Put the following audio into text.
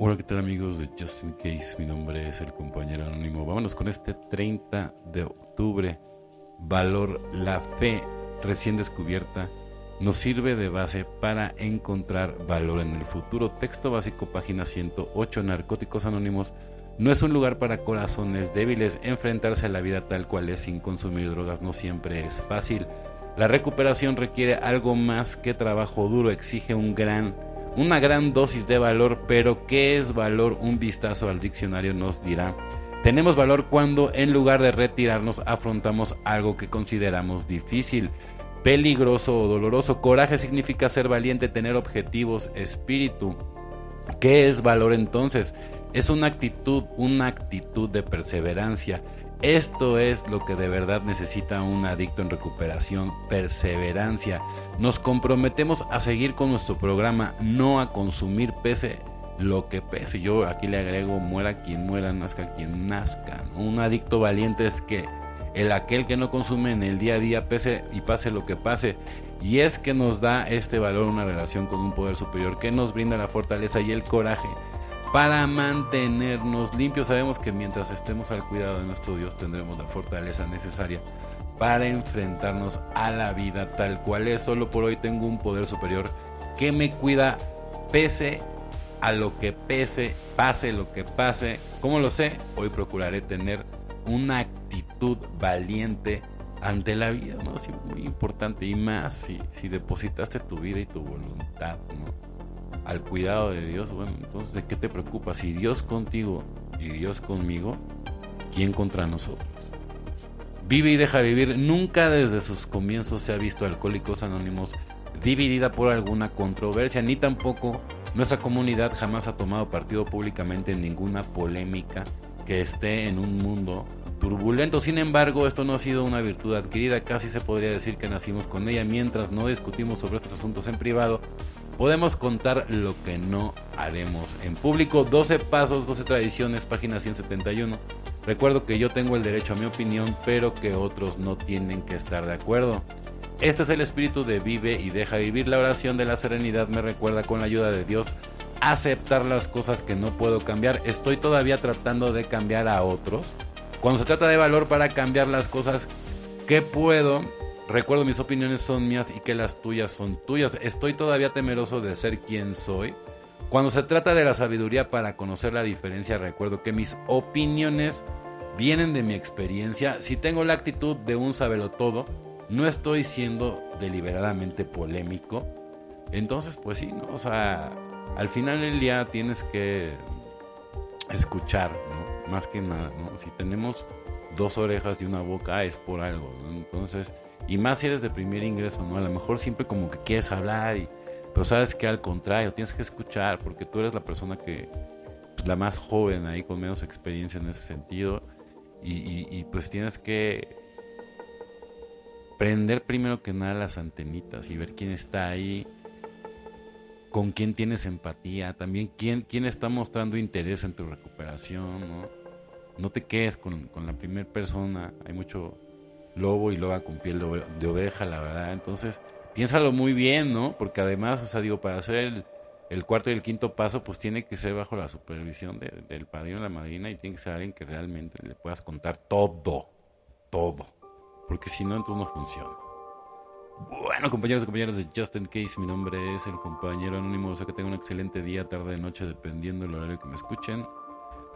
Hola, ¿qué tal amigos de Just In Case? Mi nombre es el compañero anónimo. Vámonos con este 30 de octubre. Valor, la fe recién descubierta nos sirve de base para encontrar valor en el futuro. Texto básico, página 108. Narcóticos Anónimos no es un lugar para corazones débiles. Enfrentarse a la vida tal cual es sin consumir drogas no siempre es fácil. La recuperación requiere algo más que trabajo duro, exige un gran una gran dosis de valor, pero ¿qué es valor? Un vistazo al diccionario nos dirá. Tenemos valor cuando en lugar de retirarnos afrontamos algo que consideramos difícil, peligroso o doloroso. Coraje significa ser valiente, tener objetivos, espíritu. ¿Qué es valor entonces? Es una actitud, una actitud de perseverancia. Esto es lo que de verdad necesita un adicto en recuperación, perseverancia. Nos comprometemos a seguir con nuestro programa, no a consumir pese lo que pese. Yo aquí le agrego muera quien muera, nazca quien nazca. Un adicto valiente es que el aquel que no consume en el día a día pese y pase lo que pase. Y es que nos da este valor una relación con un poder superior que nos brinda la fortaleza y el coraje para mantenernos limpios. Sabemos que mientras estemos al cuidado de nuestro Dios tendremos la fortaleza necesaria para enfrentarnos a la vida tal cual es. Solo por hoy tengo un poder superior que me cuida pese a lo que pese, pase lo que pase. ¿Cómo lo sé? Hoy procuraré tener una actitud valiente ante la vida, ¿no? muy importante y más si, si depositaste tu vida y tu voluntad, ¿no? al cuidado de Dios, bueno, entonces ¿de qué te preocupas? Si Dios contigo y Dios conmigo, ¿quién contra nosotros? Vive y deja vivir. Nunca desde sus comienzos se ha visto Alcohólicos Anónimos dividida por alguna controversia, ni tampoco nuestra comunidad jamás ha tomado partido públicamente en ninguna polémica que esté en un mundo turbulento. Sin embargo, esto no ha sido una virtud adquirida, casi se podría decir que nacimos con ella mientras no discutimos sobre estos asuntos en privado podemos contar lo que no haremos en público. 12 pasos, 12 tradiciones, página 171. Recuerdo que yo tengo el derecho a mi opinión, pero que otros no tienen que estar de acuerdo. Este es el espíritu de vive y deja vivir. La oración de la serenidad me recuerda con la ayuda de Dios aceptar las cosas que no puedo cambiar. Estoy todavía tratando de cambiar a otros. Cuando se trata de valor para cambiar las cosas que puedo, Recuerdo mis opiniones son mías y que las tuyas son tuyas. Estoy todavía temeroso de ser quien soy. Cuando se trata de la sabiduría para conocer la diferencia, recuerdo que mis opiniones vienen de mi experiencia. Si tengo la actitud de un todo, no estoy siendo deliberadamente polémico. Entonces, pues sí, ¿no? O sea, al final del día tienes que escuchar. Más que nada, ¿no? Si tenemos dos orejas y una boca es por algo, ¿no? Entonces, y más si eres de primer ingreso, ¿no? A lo mejor siempre como que quieres hablar y... Pero sabes que al contrario, tienes que escuchar porque tú eres la persona que... Pues, la más joven ahí, con menos experiencia en ese sentido. Y, pues tienes que prender primero que nada las antenitas y ver quién está ahí, con quién tienes empatía, también quién, quién está mostrando interés en tu recuperación, ¿no? No te quedes con, con la primera persona, hay mucho lobo y loba con piel de oveja, la verdad. Entonces, piénsalo muy bien, ¿no? Porque además, o sea, digo, para hacer el, cuarto y el quinto paso, pues tiene que ser bajo la supervisión del padrino y la madrina y tiene que ser alguien que realmente le puedas contar todo, todo. Porque si no, entonces no funciona. Bueno, compañeros y compañeras de Justin Case, mi nombre es el compañero anónimo. O sea que tengan un excelente día, tarde, noche, dependiendo del horario que me escuchen.